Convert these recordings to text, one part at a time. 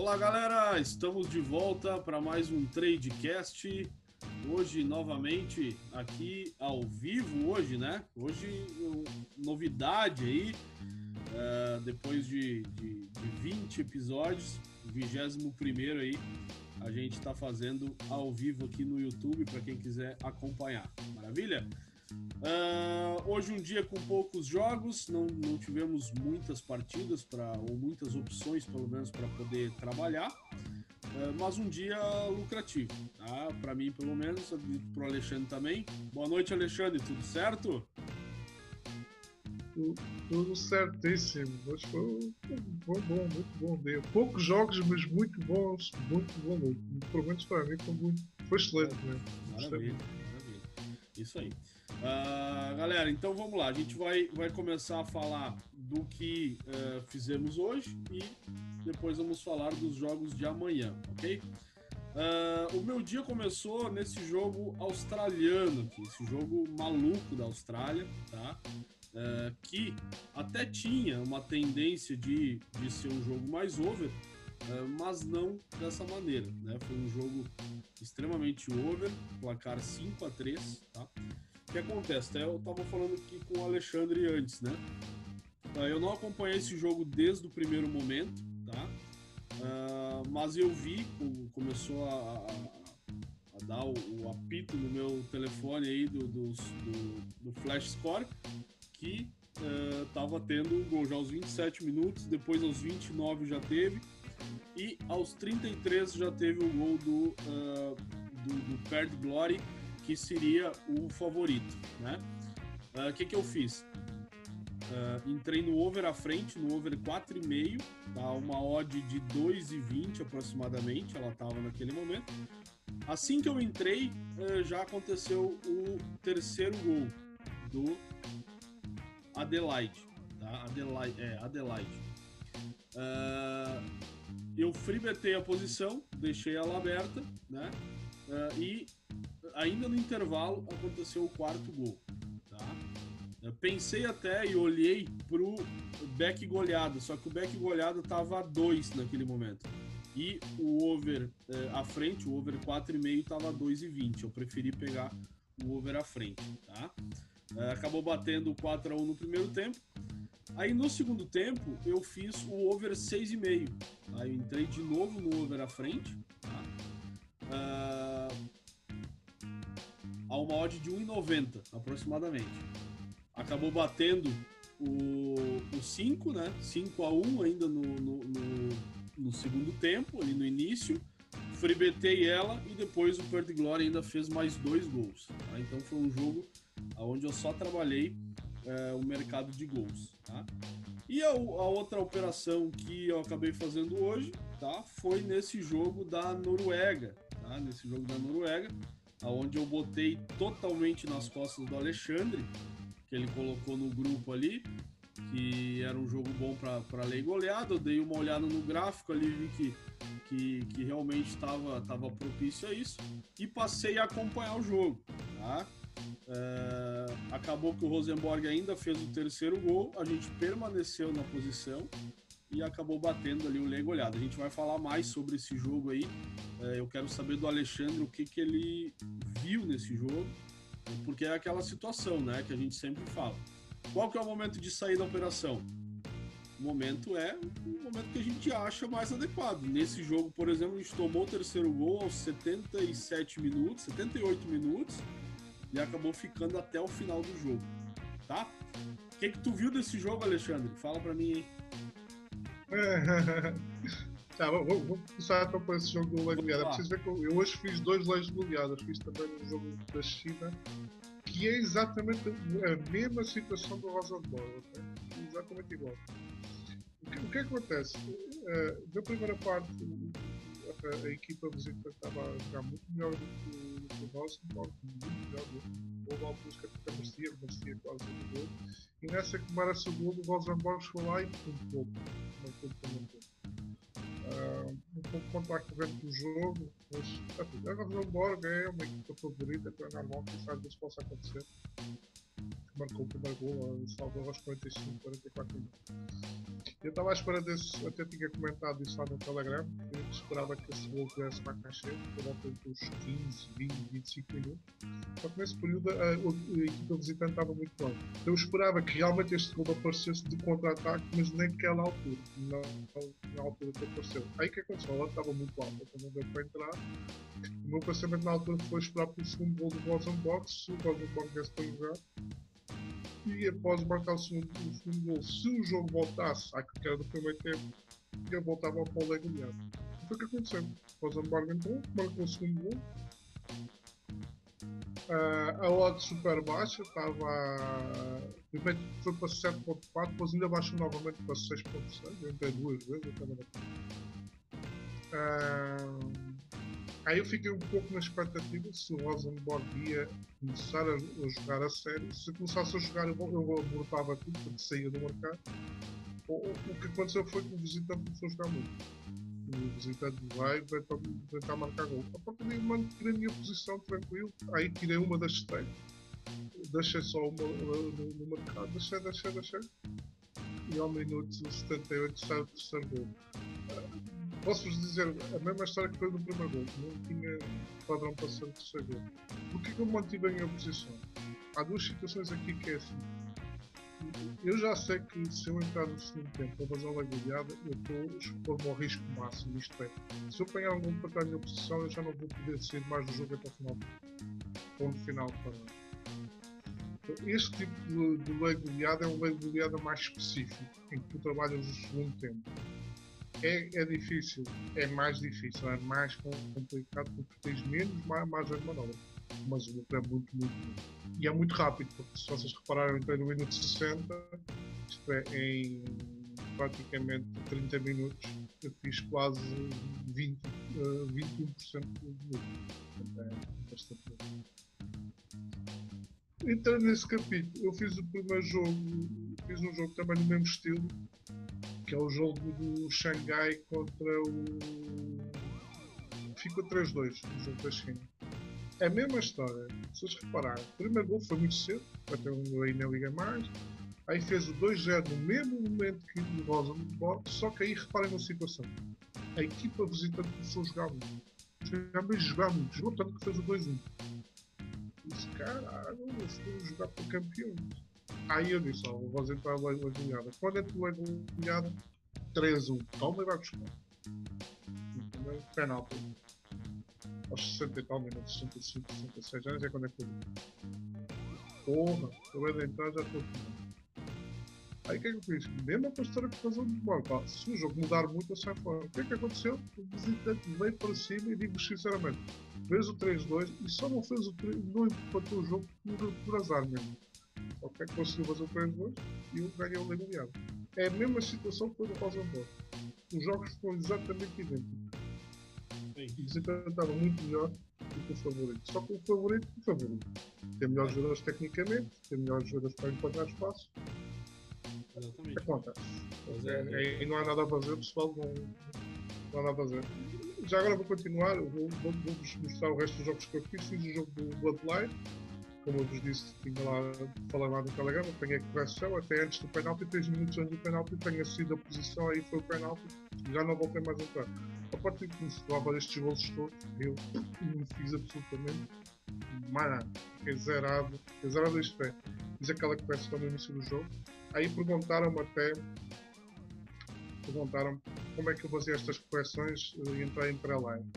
Olá, galera! Estamos de volta para mais um Tradecast. Hoje, novamente, aqui ao vivo, hoje, né? Hoje, novidade aí, uh, depois de, de, de 20 episódios, 21 aí, a gente está fazendo ao vivo aqui no YouTube para quem quiser acompanhar. Maravilha? Uh, hoje um dia com poucos jogos, não, não tivemos muitas partidas para ou muitas opções pelo menos para poder trabalhar, uh, mas um dia lucrativo, tá? Para mim pelo menos, para o Alexandre também. Boa noite Alexandre, tudo certo? Tudo certíssimo. Hoje foi, foi bom, muito bom dia. Poucos jogos, mas muito bons, muito bom noite. Pelo menos para mim foi muito, foi excelente, né? Maravilha, maravilha. Isso aí. Uh, galera, então vamos lá. A gente vai, vai começar a falar do que uh, fizemos hoje e depois vamos falar dos jogos de amanhã, ok? Uh, o meu dia começou nesse jogo australiano aqui, esse jogo maluco da Austrália, tá? Uh, que até tinha uma tendência de, de ser um jogo mais over, uh, mas não dessa maneira, né? Foi um jogo extremamente over, placar 5 a 3 tá? O que acontece? Eu estava falando aqui com o Alexandre antes, né? Ah, eu não acompanhei esse jogo desde o primeiro momento, tá? Uh, mas eu vi, começou a, a, dar o, apito no meu telefone aí do, do, do, do Flash Score, que estava uh, tendo gol já aos 27 minutos, depois aos 29 já teve, e aos 33 já teve o gol do, uh, do, do Perd Glory, que seria o favorito, né? O uh, que que eu fiz? Uh, entrei no over à frente, no over 4,5, tá? Uma odd de 2,20 aproximadamente, ela estava naquele momento. Assim que eu entrei, uh, já aconteceu o terceiro gol do Adelaide, tá? Adelaide, é, Adelaide. Eu freebetei a posição, deixei ela aberta, né? E ainda no intervalo aconteceu o quarto gol. Tá? Eu pensei até e olhei pro back goleado, só que o back goleado tava a 2 naquele momento. E o over eh, à frente, o over 4,5 tava a 2,20. Eu preferi pegar o over à frente, tá? Eh, acabou batendo 4 a 1 no primeiro tempo. Aí no segundo tempo eu fiz o over 6,5. Aí eu entrei de novo no over à frente, tá? Uh, a uma odd de 1,90 aproximadamente. Acabou batendo o, o 5, né? 5 a 1 ainda no, no, no, no segundo tempo, ali no início. Freebetei ela e depois o Perth Glory ainda fez mais dois gols. Tá? Então foi um jogo onde eu só trabalhei é, o mercado de gols. Tá? E a, a, outra operação que eu acabei fazendo hoje tá? foi nesse jogo da Noruega. Tá? Nesse jogo da Noruega aonde eu botei totalmente nas costas do Alexandre, que ele colocou no grupo ali, que era um jogo bom para lei goleada. Eu dei uma olhada no gráfico ali, vi que, que, que realmente estava tava propício a isso e passei a acompanhar o jogo. Tá? É, acabou que o Rosenborg ainda fez o terceiro gol, a gente permaneceu na posição e acabou batendo ali o lei goleada. A gente vai falar mais sobre esse jogo aí. É, eu quero saber do Alexandre o que, que ele viu nesse jogo, porque é aquela situação, né, que a gente sempre fala. Qual que é o momento de sair da operação? O momento é o momento que a gente acha mais adequado. Nesse jogo, por exemplo, a gente tomou o terceiro gol aos 77 minutos, 78 minutos, e acabou ficando até o final do jogo, tá? O que que tu viu desse jogo, Alexandre? Fala para mim aí. tá, vou, vou começar então por esse jogo do Lei Goleada. Preciso ver que eu, eu, hoje fiz dois leis goleadas. Fiz também um jogo da China, que é exatamente a mesma situação do Rosenborg. Okay? Exatamente igual. O que, o que acontece? Uh, na primeira parte, a, a, equipa visita estava a jogar muito melhor do que, do que o Rosenborg, muito melhor. Houve alturas que até merecia, merecia quase o gol. E nessa que merece o gol, o Rosenborg foi lá e pontuou. Não pontuou, Uh, um pouco contra a corrente do jogo, mas a Rosenborg é uma equipa favorita, então é normal que isso às vezes possa acontecer. Marcou o primeiro gol, salvo aos 45, 44 minutos. Eu estava à espera desse, até tinha comentado isso lá no Telegram, que eu esperava que esse gol viesse para caixa, por volta dos 15, 20, 25 minutos. Só que nesse período a, equipa visitante estava muito bem. Eu esperava que realmente este gol aparecesse de contra-ataque, mas naquela altura, não, na altura que apareceu. Aí o que aconteceu? Ela estava muito alta, então não deu para entrar. O meu pensamento na altura foi esperar pelo segundo gol do Rosenbox, se o Rosenbox viesse para jogar e após marcar o segundo, o segundo gol, se o jogo voltasse à que era do primeiro tempo, ele voltava para o leg aliado. Foi o que aconteceu. Rosenborg entrou, marcou o segundo gol. Uh, a odd super baixa, estava. Primeiro foi para 7.4, depois ainda baixou novamente para 6.6, entrei duas vezes, até uh, Aí eu fiquei um pouco na expectativa se o Rosenborg ia começar a, a, jogar a sério. Se começasse a jogar, eu, eu abortava tudo, porque saía do mercado. O, o que aconteceu foi que o visitante começou a jogar muito. O visitante vai, vai para tentar marcar gol. A partir daí mantive a minha posição tranquilo. Aí tirei uma das três. Deixei só uma no, no mercado, deixei, deixei, deixei. E ao minuto 78 saiu o terceiro gol Posso-vos dizer a mesma história que foi no primeiro gol, não tinha padrão para ser o terceiro gol. Porquê que eu mantive a minha posição? Há duas situações aqui que é assim. Eu já sei que se eu entrar no segundo tempo para fazer uma goleada, eu estou expondo ao risco máximo. Isto é, se eu apanhar algum para estar a posição, eu já não vou poder sair mais do jogo até o final. Ponto final para. Então, este tipo de, de lei goleada é um lei goleada mais específico, em que tu trabalhas o segundo tempo é, é difícil, é mais difícil, é mais complicado porque tens menos margem de manobra. Mas o lucro é muito, muito, muito. E é muito rápido, porque se vocês repararem, entrei no minuto 60, isto é, em praticamente 30 minutos, eu fiz quase 20, uh, 21% do lucro. É bastante. Entrando nesse capítulo, eu fiz o primeiro jogo, fiz um jogo também no mesmo estilo, que é o jogo do Xangai contra o. Ficou 3-2 o jogo da China. É a mesma história. Se vocês repararem, o primeiro gol foi muito cedo, até um aí na Liga Mais. Aí fez o 2-0 no mesmo momento que o Rosa no bote, só que aí reparem na situação. A equipa visitante começou a jogar muito. Já mesmo jogar muito, jogou tanto que fez o 2-1. Disse, caralho, vamos jogar para campeões. Aí eu disse, ó, vou entrar na goleada. Quando entro na goleada, 3-1. Toma e vai buscar. Penalti. Aos 60 e tal minutos, 65, 66 anos é quando é que eu Porra, acabei de entrar já estou Aí o que é que eu fiz? Mesma postura que fazer de bola. Pá, se o jogo mudar muito, eu saio fora. O que é que aconteceu? O visitante veio para cima e digo sinceramente, fez o 3-2 e só não fez o 3, não empatou o jogo por, por azar mesmo. Ok? Conseguiu fazer o 3-2 e eu ganhei o Legaliado. É a mesma situação que foi no Rosenborg. Os jogos foram exatamente idênticos. E estava muito melhor do que o favorito. Só que o favorito, o favorito. Tem melhores jogadores tecnicamente, tem melhores jogadores para encontrar espaço. Exatamente. Acontece. É, é, e não há nada a fazer, pessoal. Não, não há nada a fazer. Já agora vou continuar, vou, vou, vou mostrar o resto dos jogos que eu fiz. Fiz o jogo do Bloodline como eu vos disse, tinha lá, falei lá no Telegram, apanhei a correção, até antes do penalti, 3 minutos antes do penalti, tenha sido a posição, aí foi o penalti, já não voltei mais a entrar. A partir de que se lava estes gols todos, eu não fiz absolutamente nada. Fiquei zerado, fiquei zerado isto é. Fiz aquela correção no início do jogo, aí perguntaram-me até, perguntaram como é que eu fazia estas correções e entrar em pré-line.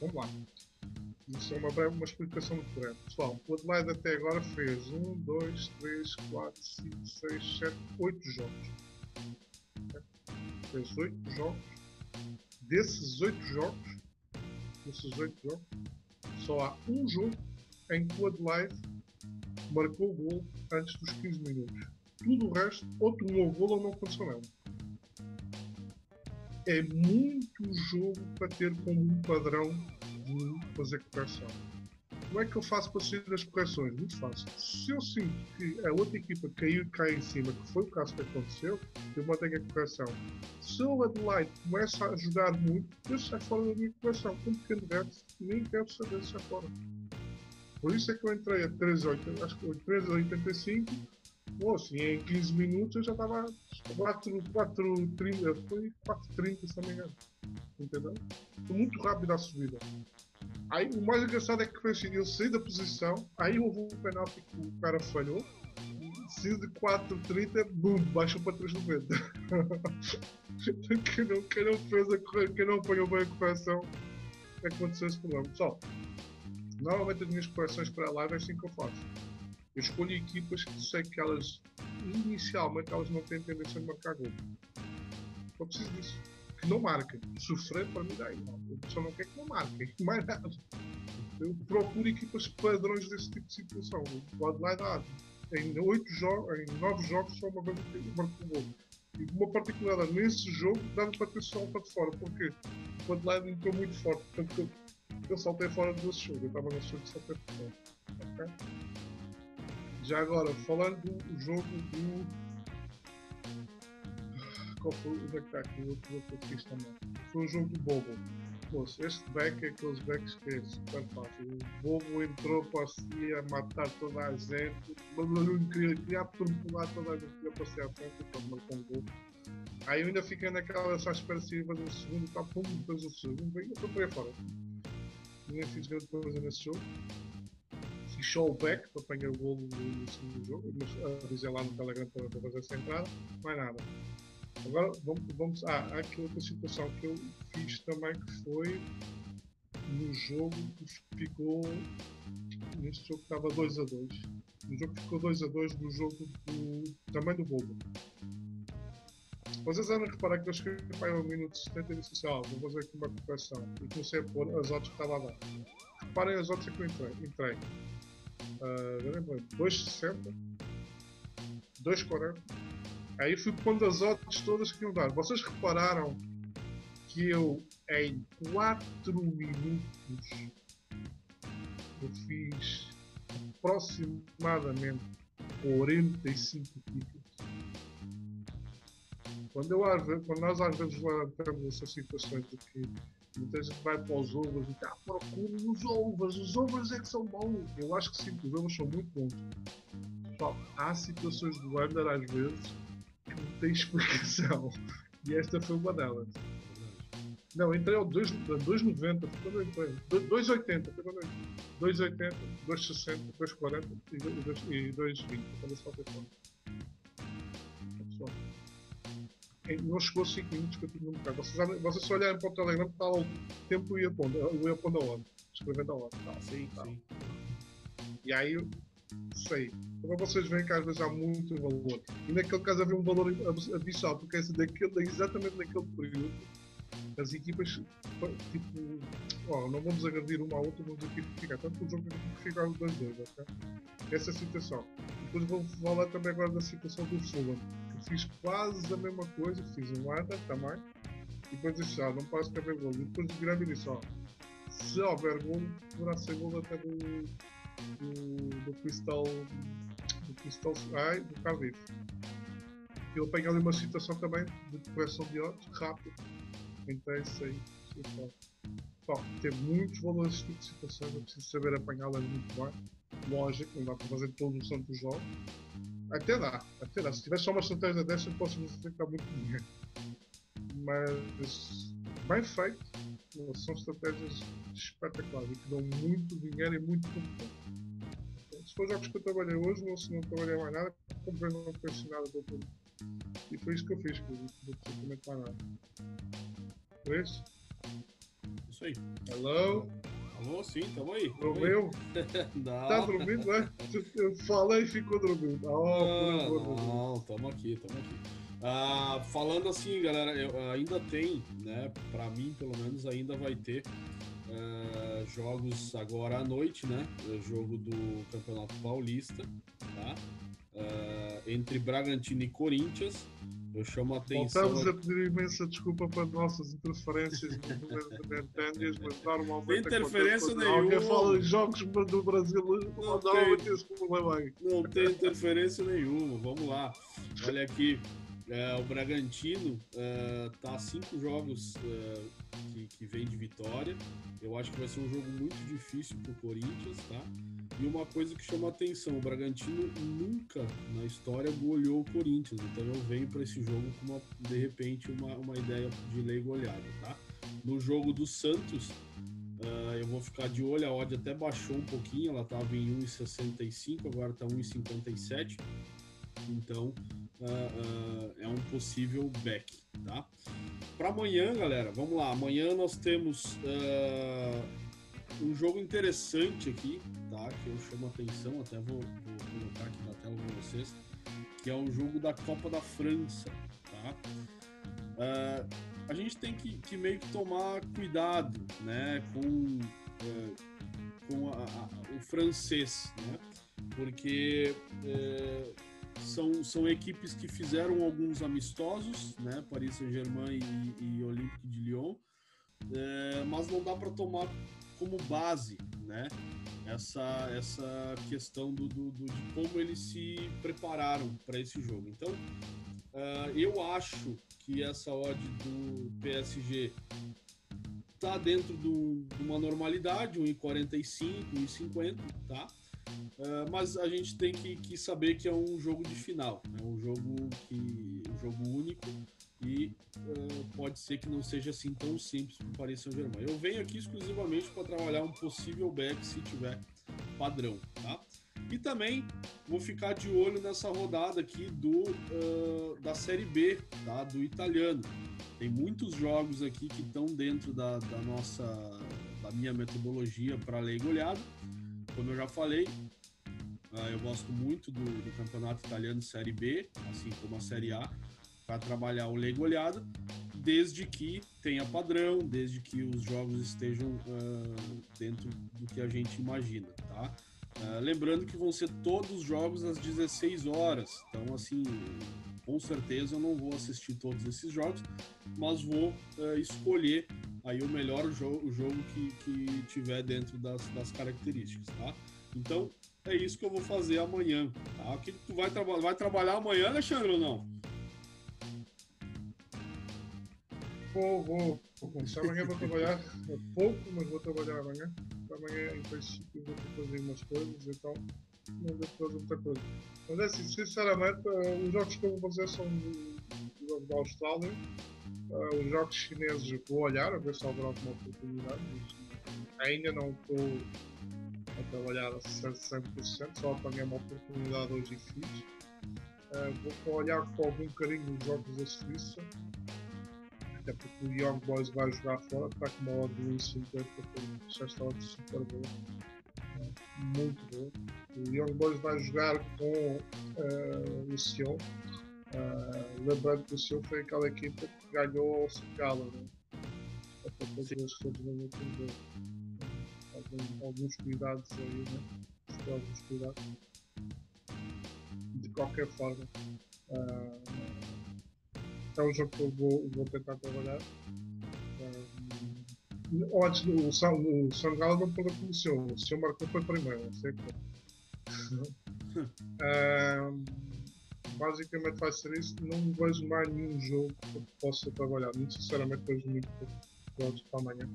Vamos lá. Isso é uma uma explicação muito breve. Pessoal, o Adelaide até agora fez 1, 2, 3, 4, 5, 6, 7, 8 jogos. Fez 8 jogos. Desses 8 jogos, desses 8 jogos, só há um jogo em que o Adelaide marcou o gol antes dos 15 minutos. Tudo o resto, ou tomou o gol ou não aconteceu nada. É muito jogo para ter como um padrão fazer correção. Como é que eu faço para sair das correções? Muito fácil. Se eu sinto que a outra equipa caiu e cai em cima, que foi o caso que aconteceu, eu mantenho a correção. Se o Adelaide começa a jogar muito, eu saio fora da minha correção. Com um pequeno verso, nem quero saber se é fora. Por isso é que eu entrei a 3,85, Moço, e em 15 minutos eu já estava 4,30, foi 4,30 se não me engano. Entendeu? Foi muito rápido a subida. Aí o mais engraçado é que foi assim, eu saí da posição, aí houve um penalti que o cara falhou, preciso de 4,30, bum, baixou para 3,90. quem, não, quem não fez a quem não apanhou bem a correção, aconteceu esse problema. Pessoal, normalmente as minhas correções para a live é assim que eu faço. Eu escolho equipas que sei que elas, inicialmente, elas não têm tendência a marcar gol. Só preciso disso. Não marquem. Sofrer para mim daí. Eu só não quer que não marquem. Mais nada. Eu procuro equipas padrões desse tipo de situação. Pode lá dar. Em oito jogos, em nove jogos, só uma vez eu marco gol. E uma particularidade nesse jogo dá-me para ter só para de fora, porque o Adelaide entrou muito forte, portanto eu, eu saltei fora desse jogo, eu estava no jogo e saltei fora. Okay? Já agora, falando do jogo do. É que está aqui? O jogo que eu fiz também. Foi o jogo do Bobo. Moço, este back é aqueles backs que é super fácil. O Bobo entrou para si a matar toda a gente, mas não queria, queria atropelar toda a gente, queria passear a frente, então marcou um gol. Aí eu ainda fiquei naquela só espera se fazer o segundo, tá pum, depois o segundo, e eu para fora. Nem fiz grande coisa nesse jogo showback para apanhar o golo no segundo jogo, mas avisei lá no Telegram para fazer essa entrada, mais nada. Agora vamos, vamos ah, aqui outra situação que eu fiz também que foi no jogo que ficou neste jogo que estava 2 a 2 no jogo que ficou 2 a 2 do jogo do, também do Bobo vocês andam a reparar que eu escrevi para o minuto 70 e disse assim, ah, vou fazer aqui uma correção e comecei a pôr as odds que estava a dar reparem as odds que eu entrei, entrei. Uh, 2,60, 2,40. Aí fui pondo as odds todas que iam dar. Vocês repararam que eu, em 4 minutos, eu fiz aproximadamente 45 tickets. Quando, eu, quando nós às vezes levantamos essas situações de que Muita gente vai para os ovos e tá, procura os ovos, os ovos é que são bons. Eu acho que sim, os ovos são muito bons. Só há situações do Under às vezes tem explicação. E esta foi uma delas. Não, entrei ao 2,90, foi quando eu entrei. 2,80, foi quando eu entrei. 2,80, 2,60, 2,40 e 2,20. Quando eu saltei fora. não chegou a 5 minutos que eu tive no mercado. Vocês, vocês olharem para o Telegram, está lá o tempo ia pondo, ia pondo a hora, escrevendo a hora. Tá, sim, tá. sim. E aí, sei. Para vocês veem que às vezes há muito valor. E naquele caso havia um valor abissal, porque é daquele, exatamente naquele período, as equipas, tipo, não vamos agredir uma à outra, vamos equipificar. Tanto o jogo que ficar os dois dois, ok? Essa é situação. Depois vou falar também agora da situação do Fulham fiz quase a mesma coisa, fiz um ADA também, e depois disse, ah, não posso haver gol. E depois o grande disse, ó, se houver gol, poderá ser gol até do, do, do Crystal, do Crystal, ai, do Cardiff. Eu apanhei ali uma situação também de correção de odds, rápido, então é isso aí. Bom, tem muitos valores este tipo de situações, eu preciso saber apanhá-las muito bem. Lógico, não dá para fazer todo o santo jogo, até dá, até dá. Se tiver só uma estratégia dessa, posso dá muito dinheiro. Mas, bem feito, são estratégias espetaculares e que dão muito dinheiro e muito tempo. Se for jogos que eu trabalhei hoje, ou se não trabalhei mais nada, comprei não conheci nada do outro. E foi isso que eu fiz, que eu não absolutamente mais nada. Foi isso? Isso aí. Hello? Alô, sim, tamo aí. Dormiu? não. Tá dormindo, né? Fala e ficou dormindo. Oh, não, não, tamo aqui, tamo aqui. Ah, falando assim, galera, eu, ainda tem, né? Pra mim, pelo menos, ainda vai ter uh, jogos agora à noite, né? O jogo do Campeonato Paulista, tá? Uh, entre Bragantino e Corinthians. Eu chamo a atenção. Voltamos a pedir imensa desculpa para nossas interferências momentâneas, mas normalmente. Tem interferência nenhuma. Alguém fala em jogos do Brasil, não normalmente tem, esse problema aí. Não tem interferência nenhuma. Vamos lá. Olha aqui. É, o Bragantino é, a cinco jogos é, que, que vem de vitória. Eu acho que vai ser um jogo muito difícil para o Corinthians, tá? E uma coisa que chama atenção, o Bragantino nunca na história goleou o Corinthians, então eu venho para esse jogo com uma, de repente uma, uma ideia de lei goleada, tá? No jogo do Santos, uh, eu vou ficar de olho, a odd até baixou um pouquinho, ela estava em 1,65, agora está 1,57, então uh, uh, é um possível back, tá? Para amanhã, galera, vamos lá, amanhã nós temos um jogo interessante aqui, tá? Que eu chamo a atenção, até vou, vou colocar aqui na tela para vocês, que é o jogo da Copa da França, tá? Uh, a gente tem que, que, meio que tomar cuidado, né, com, uh, com a, a, o francês, né? Porque uh, são, são equipes que fizeram alguns amistosos, né? Paris Saint-Germain e, e Olympique de Lyon, é, mas não dá para tomar como base, né? Essa, essa questão do, do, do de como eles se prepararam para esse jogo. Então, uh, eu acho que essa odd do PSG tá dentro de uma normalidade, 1,45, 1,50, tá? Uh, mas a gente tem que, que, saber que é um jogo de final, é né? um jogo que um jogo único e uh, pode ser que não seja assim tão simples para o Paris Saint-Germain. Eu venho aqui exclusivamente para trabalhar um possível back se tiver padrão, tá? E também vou ficar de olho nessa rodada aqui do uh, da Série B, tá? Do italiano. Tem muitos jogos aqui que estão dentro da, da nossa da minha metodologia para lei goleada. Como eu já falei, uh, eu gosto muito do, do campeonato italiano Série B, assim como a Série A para trabalhar o lei goleada, desde que tenha padrão, desde que os jogos estejam uh, dentro do que a gente imagina, tá? Uh, lembrando que vão ser todos os jogos às 16 horas, então assim, com certeza eu não vou assistir todos esses jogos, mas vou uh, escolher aí o melhor jogo, o jogo que, que tiver dentro das, das características, tá? Então é isso que eu vou fazer amanhã, tá? Que tu vai, traba vai trabalhar amanhã, Alexandre, ou não? Vou, vou, começar amanhã, vou trabalhar é pouco, mas vou trabalhar amanhã. Amanhã, em princípio, vou fazer umas coisas, então não muita coisa. Mas é assim, sinceramente, uh, os jogos que eu vou fazer são o jogo da Austrália, uh, os jogos chineses vou olhar, a ver se haverá alguma oportunidade. Ainda não estou a trabalhar a 100%, só apanhei uma oportunidade hoje e fiz. Uh, vou olhar com algum carinho os jogos da Suíça até porque o Young Boys vai jogar fora, está com uma odd de 1,50, já está odd super boa, muito boa. O Young Boys vai jogar com uh, o Sion, uh, lembrando que o Sion foi aquela equipa que ganhou o Secala, né? último jogo. Alguns, alguns cuidados aí, né? alguns cuidados. De qualquer forma. Uh, é um jogo que eu vou, vou tentar trabalhar. Antes, o, San, o Sangalo não pôde aconteceu, o senhor marcou foi primeiro, não sei basicamente vai ser isso. Não vejo mais nenhum jogo que possa trabalhar. Muito sinceramente, vejo muito pouco para amanhã.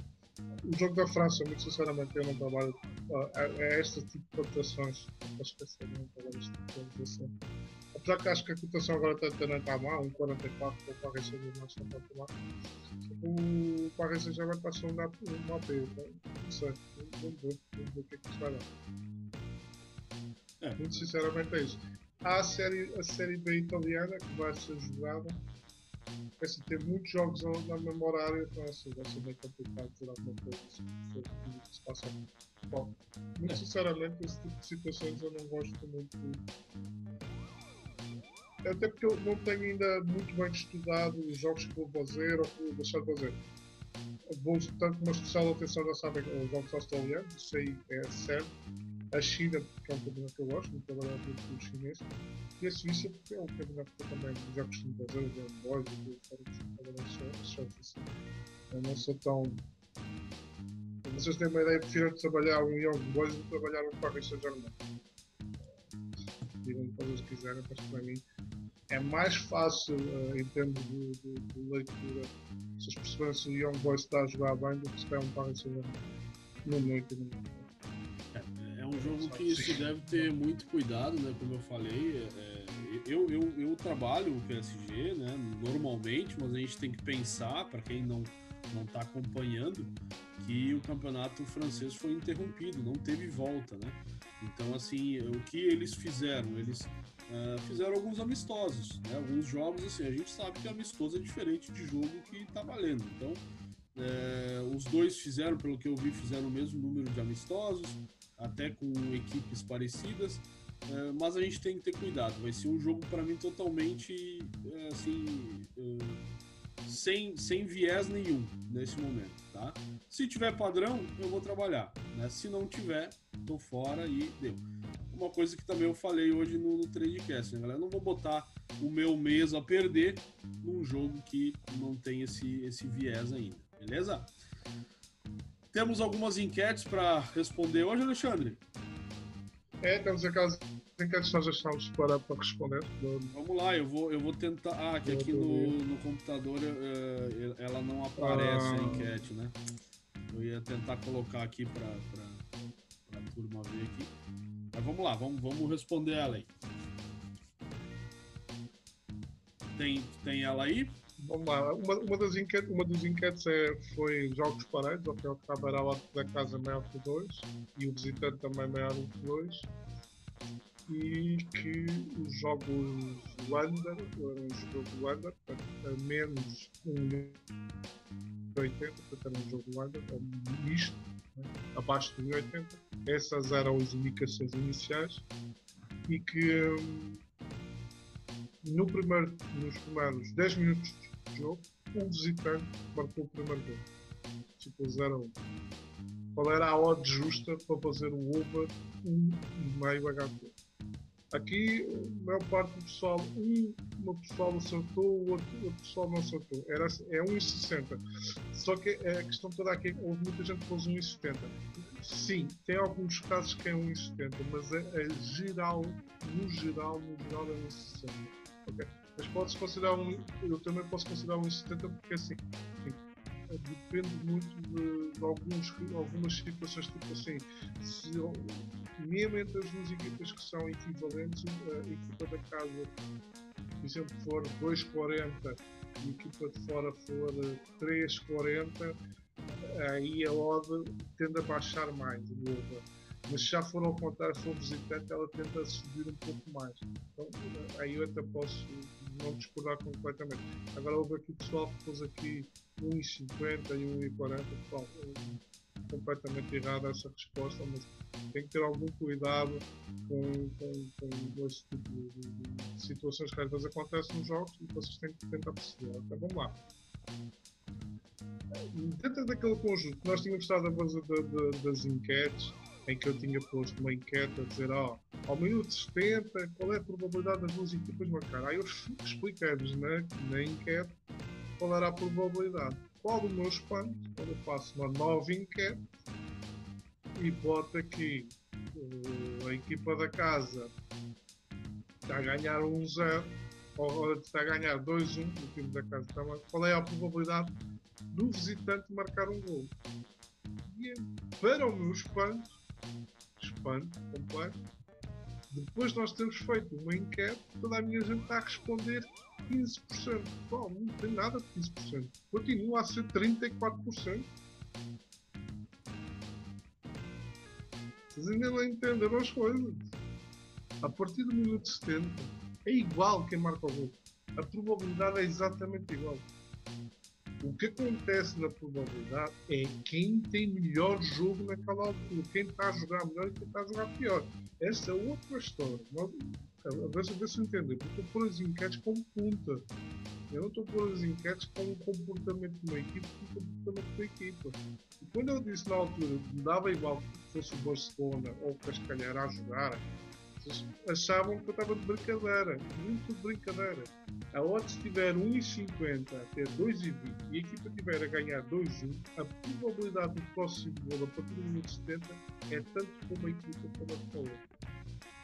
O jogo da França, muito sinceramente, eu não trabalho. Uh, é, é este tipo de cotações. Não posso esquecer, não trabalho este tipo de cotação. Apesar que acho que a cotação agora está, também está mal, um 44 para o Paris Saint-Germain está para lá. O Paris Saint-Germain passou um peso, não sei. Vamos ver, vamos ver o que é que isso vai dar. É, muito sinceramente é isso. Há a série, a série B italiana que vai ser jogada é assim, tem muitos jogos na mesma horário, então assim, vai ser bem complicado dizer alguma coisa que se passa. Bom, muito é. sinceramente, esse tipo de situações eu não gosto muito. Até porque eu não tenho ainda muito bem estudado os jogos que vou fazer ou que vou deixar de fazer. Vou tanto uma especial atenção, já sabem, aos jogos australianos, isso aí é certo a China, que é um campeonato que eu gosto, muito trabalhar com os chineses, e a Suíça, porque é um campeonato que eu também já costumo fazer, o Young Boys, e fora de trabalhar só assim. Eu não sou tão. Vocês têm uma ideia, prefiro trabalhar um Young Boys do que trabalhar um Paris Saint-Germain. Digam fazer o que quiserem, mas para mim é mais fácil uh, em termos de, de, de leitura se as perceberem se o Young Boys está a jogar bem do que se calhar um Paris. No no momento É um jogo que se deve ter muito cuidado, né? Como eu falei, é, é eu, eu, eu trabalho o PSG, né? Normalmente, mas a gente tem que pensar, para quem não não está acompanhando, que o campeonato francês foi interrompido, não teve volta, né? Então, assim, o que eles fizeram? Eles uh, fizeram alguns amistosos, né? Alguns jogos, assim, a gente sabe que amistoso é diferente de jogo que está valendo. Então, uh, os dois fizeram, pelo que eu vi, fizeram o mesmo número de amistosos, até com equipes parecidas. Uh, mas a gente tem que ter cuidado. Vai ser um jogo para mim totalmente assim sem, sem viés nenhum nesse momento, tá? Se tiver padrão, eu vou trabalhar, né? Se não tiver, tô fora e deu. Uma coisa que também eu falei hoje no, no Tradecast, né, galera? Eu não vou botar o meu mês a perder num jogo que não tem esse, esse viés ainda, beleza? Temos algumas enquetes para responder hoje, Alexandre? É, temos aquelas enquetes que nós achamos para, para responder. Vamos lá, eu vou, eu vou tentar. Ah, que aqui no, no computador uh, ela não aparece ah. a enquete, né? Eu ia tentar colocar aqui para a turma ver aqui. Mas vamos lá, vamos, vamos responder ela aí. Tem, tem ela aí? Vamos lá, uma, uma, das, enquetes, uma das enquetes é, foi jogos cabo era lá da casa maior que 2 e o visitante também maior que 2 e que os jogos Wander eram um jogo Wander a menos 1,80, portanto era um jogo Wander, ou misto, abaixo de 1,80. Essas eram as indicações iniciais e que hum, no primeiro, nos primeiros 10 minutos de jogo, um visitante marcou o primeiro gol. Tipo 0 a 1. Qual era a odd justa para fazer o over 1,5 HP? Aqui, a maior parte do pessoal, um, uma pessoal acertou, o outro, outro pessoal não acertou. Era, é 1,60. Só que a questão toda aqui, houve muita gente que pôs 1,70. Sim, tem alguns casos que é 1,70, mas a, a, geral, no geral, no geral é 1,60. Okay? Mas pode-se considerar um, eu também posso considerar 1,70 porque assim, depende muito de, de alguns, algumas situações, tipo assim, se, mesmo entre as duas equipas que são equivalentes, a equipa da casa, por exemplo, for 2,40 e a equipa de fora for 3,40, aí a odd tende a baixar mais, mas se já for ao contrário, for visitante, ela tende a subir um pouco mais. Então, aí eu até posso não discordar completamente. Agora houve aqui pessoal que pôs aqui 1,50 e 1,40, pessoal, completamente errada essa resposta, mas tem que ter algum cuidado com, com, com esse tipo de, de, situações que às vezes acontecem nos jogos e vocês têm que tentar perceber. Então vamos lá. Dentro daquele conjunto, nós tínhamos estado a fazer das enquetes, em que eu tinha posto uma enquete a dizer, ó, oh, ao minuto 70, qual é a probabilidade das duas equipas marcar? Aí eu expliquei-vos na, na enquete qual era a probabilidade. Qual do meu espanto, quando eu faço uma nova enquete e boto aqui uh, a equipa da casa está a ganhar 1-0 ou está a ganhar 2-1, o time da casa está a qual é a probabilidade do visitante marcar um gol? E para o meu espanto, espanto completo, depois de nós termos feito uma enquete, toda a minha gente está a responder 15%. Bom, não tem nada de 15%. Continua a ser 34%. Vocês ainda não entenderam as coisas. A partir do minuto 70 é igual quem marca o gol. A probabilidade é exatamente igual. O que acontece na probabilidade é quem tem melhor jogo naquela altura, quem está a jogar melhor e quem está a jogar pior. Essa é outra história. Nós, a ver, ver se eu entender. Porque eu estou por as enquetes como punta. Eu não estou por as enquetes com o comportamento de uma equipe com o comportamento da equipa. E quando eu disse na altura que me dava igual que fosse o Barcelona ou o Cascalhar a jogar, vocês achavam que eu estava de brincadeira. Muito de brincadeira. A odds estiver 1,50 até 2,20 e a equipa estiver a ganhar 2,1, a probabilidade do próximo gol a partir do minuto 70 é tanto como a equipa como a.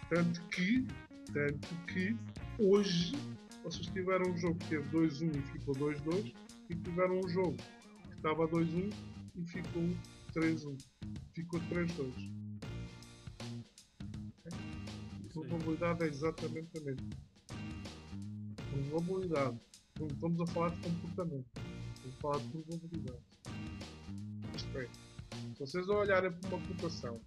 Tanto que tanto que hoje vocês tiveram um jogo que teve 2-1 e ficou 2-2 e tiveram um jogo que estava 2-1 e ficou 3-1. Ficou 3-2. probabilidade é exatamente a mesma. Probabilidade. Não estamos a falar de comportamento. Estamos a falar de probabilidade. Isto é, se vocês olharem para uma cotação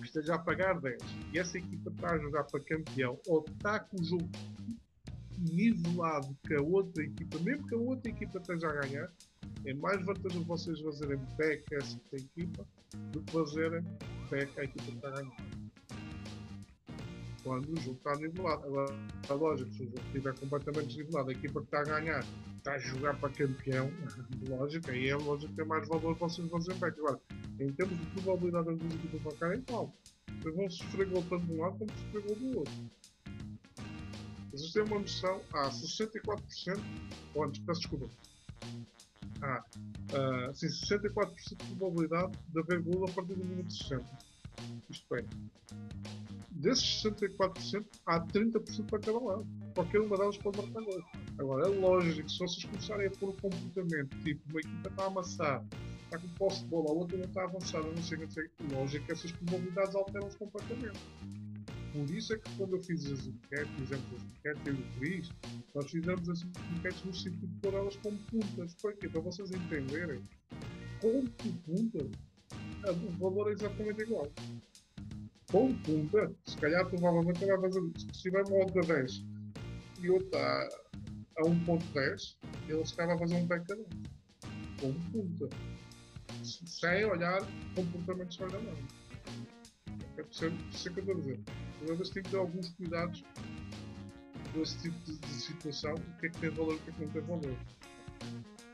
que esteja a pagar 10 e essa equipa está a jogar para campeão ou está com o jogo nivelado que a outra equipa, mesmo que a outra equipa esteja a ganhar, é mais vantajoso vocês fazerem back a essa equipa do que fazerem back a equipa que está a ganhar. Quando o jogo está nivelado. Agora, a lógica, se o jogo estiver completamente desnivelado, a equipa que está a ganhar está a jogar para campeão, lógico, aí é lógico que é mais valor vocês fazerem back. Agora, em termos de probabilidade das duas equipas marcarem, é. Vocês vão sofrer gol tanto de um lado como sofrer gol do outro. Vocês têm uma noção, há 64%, ou antes, peço desculpa, há uh, sim, 64% de probabilidade de haver gol a partir do minuto 60. Isto é, desses 64%, há 30% para cada lado. Qualquer uma delas pode marcar gol. Agora, é lógico que se vocês começarem a pôr o comportamento, tipo, uma equipa está a amassar, está com posse de bola, a outra não está avançada, não sei o que, lógico que essas probabilidades alteram-se completamente. Por isso é que quando eu fiz as enquetes, fizemos as enquetes, eu e o Cris, nós fizemos as enquetes no sentido de pôr elas como puntas. Para quê? Para vocês entenderem como punta, o valor é exatamente igual. Com punta, se calhar provavelmente vai fazer, se tiver uma outra 10 e outra a, a 1.10, ele se calhar vai fazer um a 10. Com punta. Sem olhar comportamentos de da mão. É por isso que eu estou a dizer mas tem que ter alguns cuidados com esse tipo de, de, situação. O que é que tem valor e o que é que não tem valor.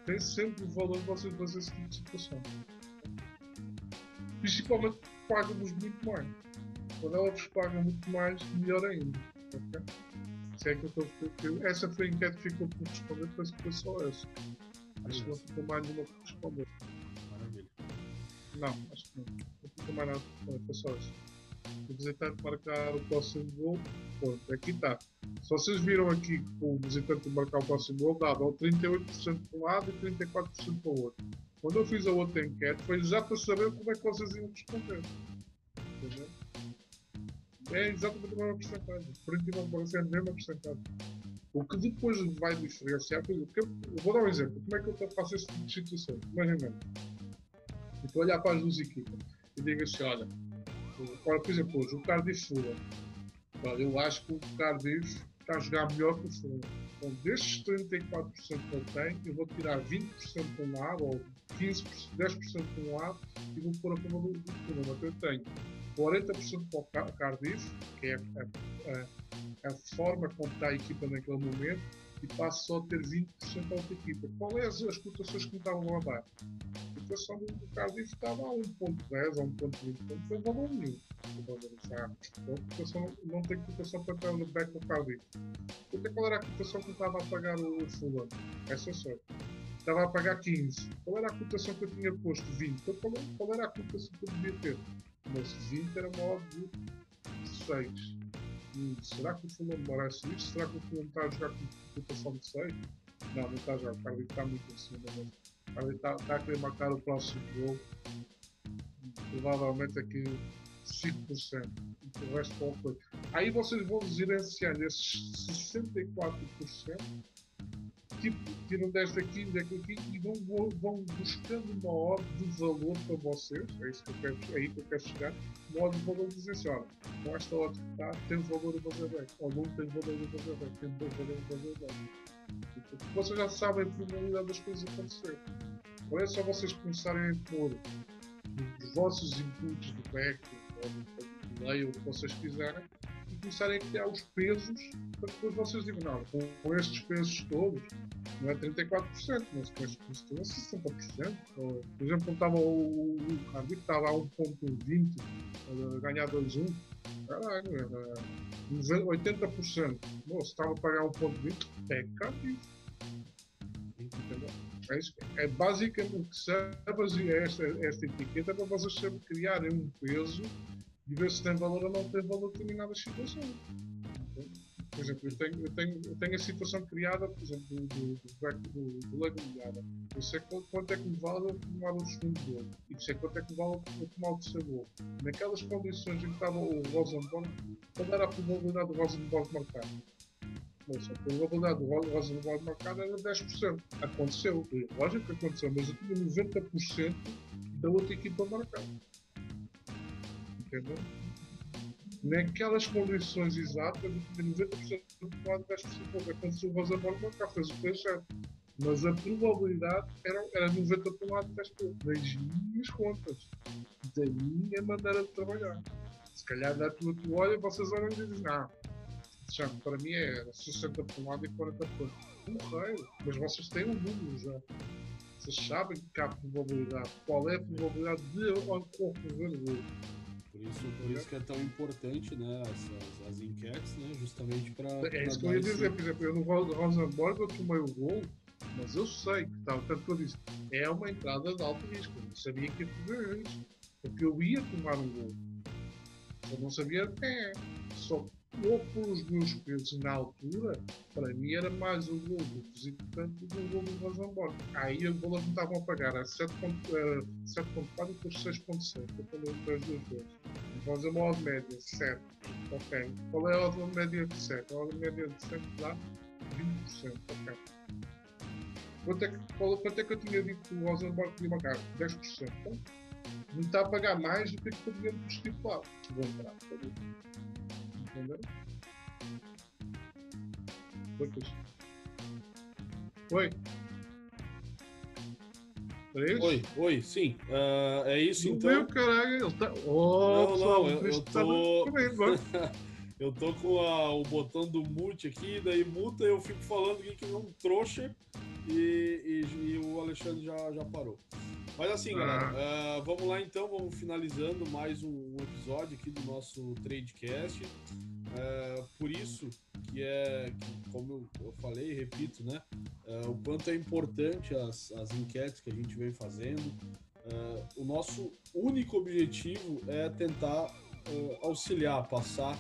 Tem sempre o valor de vocês fazer esse tipo de situação. Principalmente pagam-vos muito mais. Quando elas vos pagam muito mais, melhor ainda. Okay? Se é que eu estou Essa foi a enquete que ficou por responder, penso que foi só essa. Acho que não ficou mais nenhuma por responder. Não, acho que não. Não nada por responder, foi só essa o visitante marcar o próximo gol, pronto, aqui está. Se vocês viram aqui que o visitante marcar o próximo gol dava 38% para um lado e 34% para o outro. Quando eu fiz a outra enquete foi já para saber como é que vocês iam responder. É exatamente a mesma porcentagem. Por a mesma porcentagem. O que depois vai diferenciar, porque eu vou dar um exemplo. Como é que eu faço esse tipo de situação? Imagina, a olhar para as duas equipas e digo assim: olha, por exemplo, hoje o Cardiff Fulham. Eu acho que o Cardiff está a jogar melhor que o Fulham. Então, destes 34% que ele tem, eu vou tirar 20% de um lado, ou 15%, 10% de um lado, e vou pôr a favor do, do Fulham. Então, eu tenho 40% para o Cardiff, que é a, a, a, forma como está a equipa naquele momento, e passo só a ter 20% a outra equipa. Qual é as, as cotações que me estavam a dar? Cotação do Cardiff estava a 1.10 ou 1.20, não tem valor nenhum. Então, a cotação não tem cotação para estar no back do Cardiff. Então, qual era a cotação que estava a pagar o Fulham? Essa só. Estava a pagar 15. Qual era a cotação que eu tinha posto? 20. Então, qual, era a cotação que eu devia ter? Mas 20 era de 6. Hum, será que o Fulham merece isto? Será que o Fulham está a jogar com cotação de 6? Não, não está a jogar. O Cardiff está muito em cima ele está tá a querer marcar o próximo gol. Provavelmente aqui 5%. E o resto pouco. Aí vocês vão gerenciar esses 64%. Tipo, tiram 10 daqui, 10 daqui e vão, vão buscando uma ordem de valor para vocês. É isso que eu quero, é aí que eu quero chegar. Uma ordem de valor dizer assim, olha, com esta ordem que está, tem valor a fazer bem. Ou não tem valor a fazer bem, tem valor a fazer bem. Vocês já sabem a probabilidade das coisas acontecerem. Não é só vocês começarem a pôr os vossos inputs do back, ou do delay, ou o que vocês quiserem, e começarem a criar os pesos para depois vocês digam, não, com, estes pesos todos, não é 34%, mas com estes pesos todos é 60%. Ou, por exemplo, quando estava o, o Cardiff estava a 1.20 a ganhar 2-1, caralho, era 80%. Bom, se estava a pagar 1.20, é Cardiff. Entendeu? É, é basicamente o que serve esta, esta etiqueta para vocês criarem um peso e ver se tem valor ou não tem valor em determinadas situações. Por exemplo, eu tenho, eu tenho, eu tenho a situação criada, por exemplo, do, do, do, do Lego Milhada. Eu sei quanto é que me vale tomar o segundo gol. E sei quanto é que me vale tomar o terceiro gol. Naquelas condições em que estava o Rosenborg, qual era a probabilidade do Rosenborg marcar? Mas a probabilidade do Rosenborg marcar era 10%. Aconteceu. Lógico que aconteceu, mas eu tinha 90% da outra equipa marcar. Entendeu? Naquelas condições exatas, eu tinha 90% do lado, 10% aconteceu o Rosenborg marcar, fez o que fez certo. Mas a probabilidade era, era 90 para um lado, 10 para o outro. Das minhas contas, da minha maneira de trabalhar. Se calhar na tua tu olha, vocês olham e dizem, ah, para mim é 60 para um lado e 40 para o outro. Correio, mas vocês têm um número já. Vocês sabem que há probabilidade. Qual é a probabilidade de ocorrer o? Por isso, por isso que é tão importante, né, as, as enquetes, né, justamente para... É isso que eu ia dizer, por exemplo, eu no Rosenborg eu tomei o gol, mas eu sei que tal, tanto que eu disse, é uma entrada de alto risco, eu não sabia que ia fazer isso, porque eu ia tomar um gol. Eu não sabia até, só ou pelos meus pesos na altura, para mim era mais um gol do visitante do que um gol do Rosenborg. Aí as bolas não estavam a pagar a 7.4 e depois 6.7. Eu falei das duas vezes. Uma odd média, 7. Ok. Qual é a odd média de 7? A odd média de 7 dá 20%. Ok. Quanto é, que, quanto é que eu tinha dito que o Rosenborg podia marcar? 10%. Então, não está a pagar mais do que aquilo que podia estipulado. Vou entrar. Entendeu? Oi, Oi. É oi, oi, sim. Uh, é isso então. Meu caralho, tá. Oh, não, não, eu, eu tá tô. eu tô com a, o botão do mute aqui, daí muta, eu fico falando aqui que não trouxa e, e, e, o Alexandre já, já parou. Mas assim, ah. galera, uh, vamos lá então, vamos finalizando mais um, episódio aqui do nosso Tradecast. Uh, por isso que é, que, como eu, falei e repito, né, uh, o quanto é importante as, as enquetes que a gente vem fazendo. o nosso único objetivo é tentar auxiliar, passar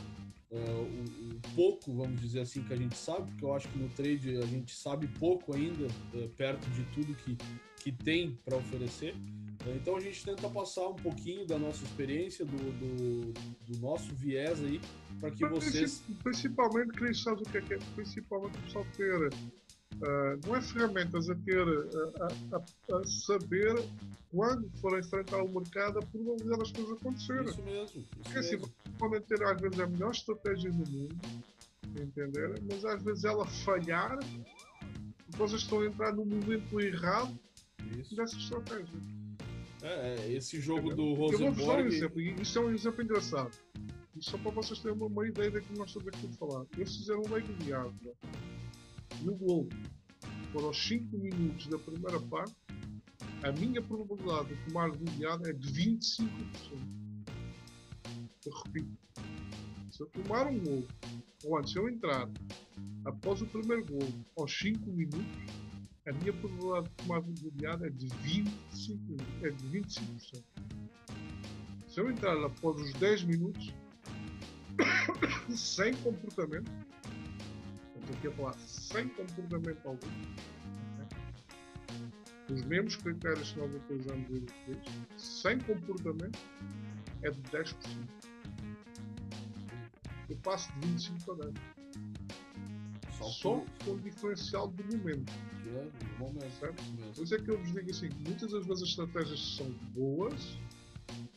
o, o, pouco, vamos dizer assim, que a gente sabe, porque eu acho que no trade a gente sabe pouco ainda, perto de tudo que que tem para oferecer. Então a gente tenta passar um pouquinho da nossa experiência, do, do, do nosso viés aí, para que vocês. Principalmente, Cris, sabe o que é é? Principalmente o pessoal. Uh, não é ferramentas, a ter. A, a, a, saber quando for enfrentar o mercado, a probabilidade das coisas acontecerem. Isso mesmo. Isso Porque assim, podem ter às vezes a melhor estratégia do mundo, entender? Mas às vezes ela falhar, vocês estão a entrar no momento errado isso. dessa estratégia. É, é esse jogo do Rosenborg... Eu vou um exemplo, isso é um exemplo engraçado. Só para vocês terem uma, uma ideia daquilo que nós estamos aqui a falar. Eles fizeram um leite de árvore no gol para os 5 minutos da primeira parte. A minha probabilidade de tomar goleada é de 25%. Eu repito. Se eu tomar um gol, ou antes, eu entrar após o primeiro gol aos 5 minutos, a minha probabilidade de tomar goleada é de 25%. É de 25%. Se eu entrar após os 10 minutos, sem comportamento, aqui a falar sem comportamento algum, os mesmos critérios que nós utilizamos em português, sem comportamento, é de 10%. Eu passo de 25% para 10%. Só, Só com o diferencial do momento. Certo? Por isso é que eu vos digo assim: muitas das vezes as estratégias são boas,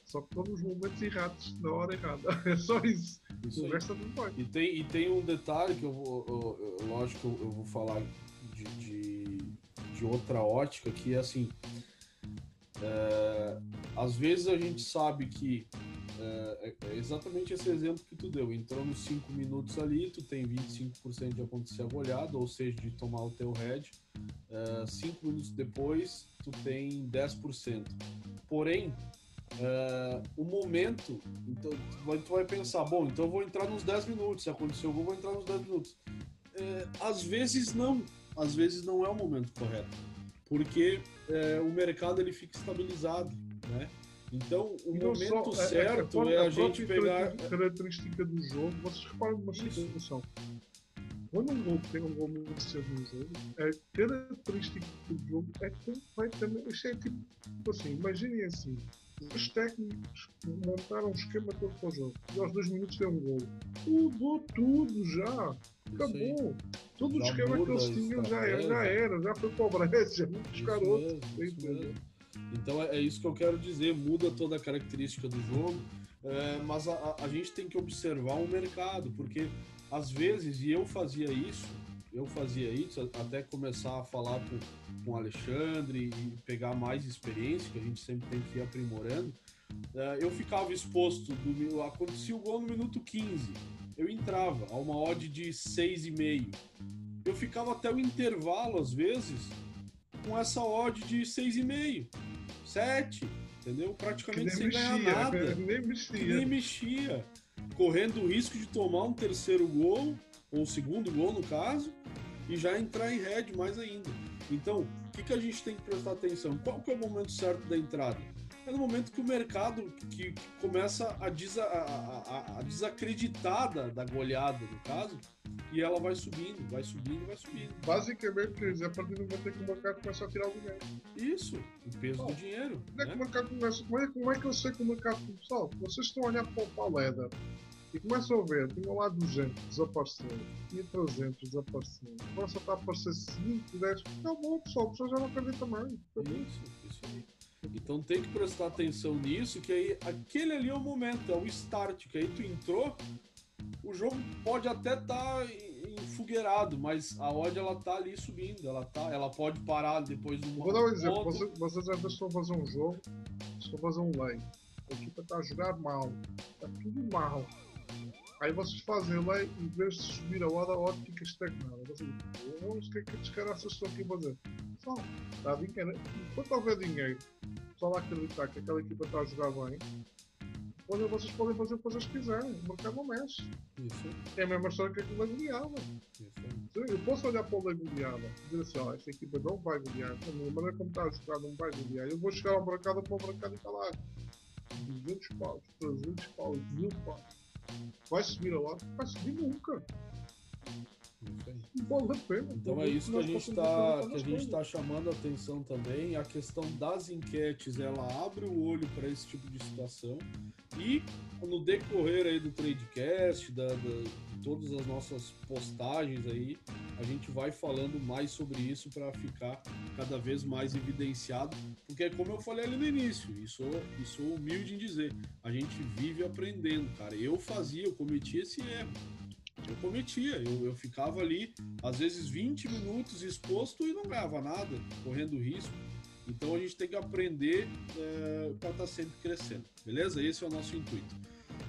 só que estão nos momentos errados, na hora errada. É só isso. Isso o resto não. E tem, e tem um detalhe que eu vou, eu, eu, lógico, eu vou falar de, de, de outra ótica, que é assim. É, às vezes a gente sabe que é, é, exatamente esse exemplo que tu deu. Entrou nos 5 minutos ali, tu tem 25% de acontecer a goleada, ou seja, de tomar o teu head. 5 uh, minutos depois, tu tem 10%. Porém, uh, o momento, então tu vai, pensar, bom, então eu vou entrar nos 10 minutos, se acontecer o gol, vou entrar nos 10 minutos. Uh, às vezes não, às vezes não é o momento correto, porque uh, o mercado ele fica estabilizado, né? Então, o momento só, certo é, é, é, a, a gente pegar. característica do jogo, vocês reparam numa situação. quando um gol tem um gol muito cedo no jogo, a característica do jogo é completamente. Isto é tipo assim, imaginem assim. Os técnicos montaram um esquema todo para o jogo. E aos dois minutos tem um gol. Mudou tudo já. Acabou. Todo o esquema que eles tinham já era, já era, já foi para o já vamos buscar outro. Então é, é, isso que eu quero dizer, muda toda a característica do jogo, é, mas a, a, gente tem que observar o mercado, porque às vezes, e eu fazia isso, eu fazia isso até começar a falar com, com o Alexandre e pegar mais experiência, que a gente sempre tem que ir aprimorando. É, eu ficava exposto, do, acontecia o gol no minuto 15, eu entrava a uma odd de 6,5. Eu ficava até o intervalo, às vezes, com essa odd de 6,5, 7, entendeu? Praticamente sem mexia, ganhar nada. Nem mexia. Nem mexia. Correndo o risco de tomar um terceiro gol, ou um segundo gol no caso, e já entrar em red mais ainda. Então, o que, que a gente tem que prestar atenção? Qual que é o momento certo da entrada? É no momento que o mercado que, que começa a, desa, a, a, a desacreditar da, da goleada, no caso, e ela vai subindo, vai subindo, vai subindo. Basicamente, a partir do momento que o mercado começa a tirar o dinheiro. Isso, o peso do dinheiro. Como é, que né? o mercado começa, como, é, como é que eu sei que o mercado pessoal? Vocês estão olhar para, para a Leda e começam a ver, tinha lá 200 desaparecendo, tinha 300 desaparecendo, começa a aparecer 5, 10, acabou pessoal, o pessoal já não acredita mais. Isso, isso aí. Então tem que prestar atenção nisso, que aí aquele ali é o momento, é o start, que aí tu entrou, o jogo pode até estar tá enfogueirado, mas a odd ela tá ali subindo, ela tá, ela pode parar depois do Vou dar um exemplo, vocês, vocês às vezes estão fazer um jogo, estão fazer um lane, a equipa está a jogar mal, está tudo mal. Aí vocês fazem lá, em vez de subir a odd, a odd fica estagnada. Vocês dizem, o que é que estes caras estão aqui a fazer? Só, dá dinheiro. Enquanto houver dinheiro, só lá acreditar que aquela equipa está a jogar bem, onde vocês podem fazer o que vocês quiserem. O mercado não mexe. Isso. É a mesma história que aquilo é goleada. Eu posso olhar para o Lei goleada e dizer assim: ó, esta equipa não vai golear, a maneira como está a jogar não vai golear. Eu vou chegar ao mercado para o mercado e falar 200 paus, 300 paus, 1000 paus. Vai subir a lá? Vai subir nunca. Então é isso que a gente está que a gente está chamando a atenção também. A questão das enquetes, ela abre o olho para esse tipo de situação e no decorrer aí do tradecast, da, da, todas as nossas postagens aí, a gente vai falando mais sobre isso para ficar cada vez mais evidenciado, porque como eu falei ali no início, e sou, e sou humilde em dizer, a gente vive aprendendo, cara. Eu fazia, eu cometia esse erro eu cometia. Eu, eu ficava ali, às vezes, 20 minutos exposto e não ganhava nada, correndo risco. Então a gente tem que aprender é, para estar tá sempre crescendo, beleza? Esse é o nosso intuito.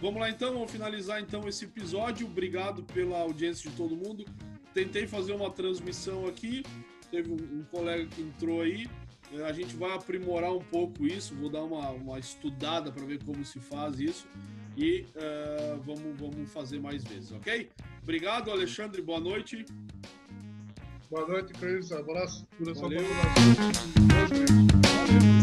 Vamos lá então, vamos finalizar então esse episódio. Obrigado pela audiência de todo mundo. Tentei fazer uma transmissão aqui, teve um, um colega que entrou aí. É, a gente vai aprimorar um pouco isso, vou dar uma, uma estudada para ver como se faz isso e uh, vamos, vamos fazer mais vezes, ok? Obrigado, Alexandre. Boa noite. Boa noite, Cris. Abraço. Valeu. Valeu.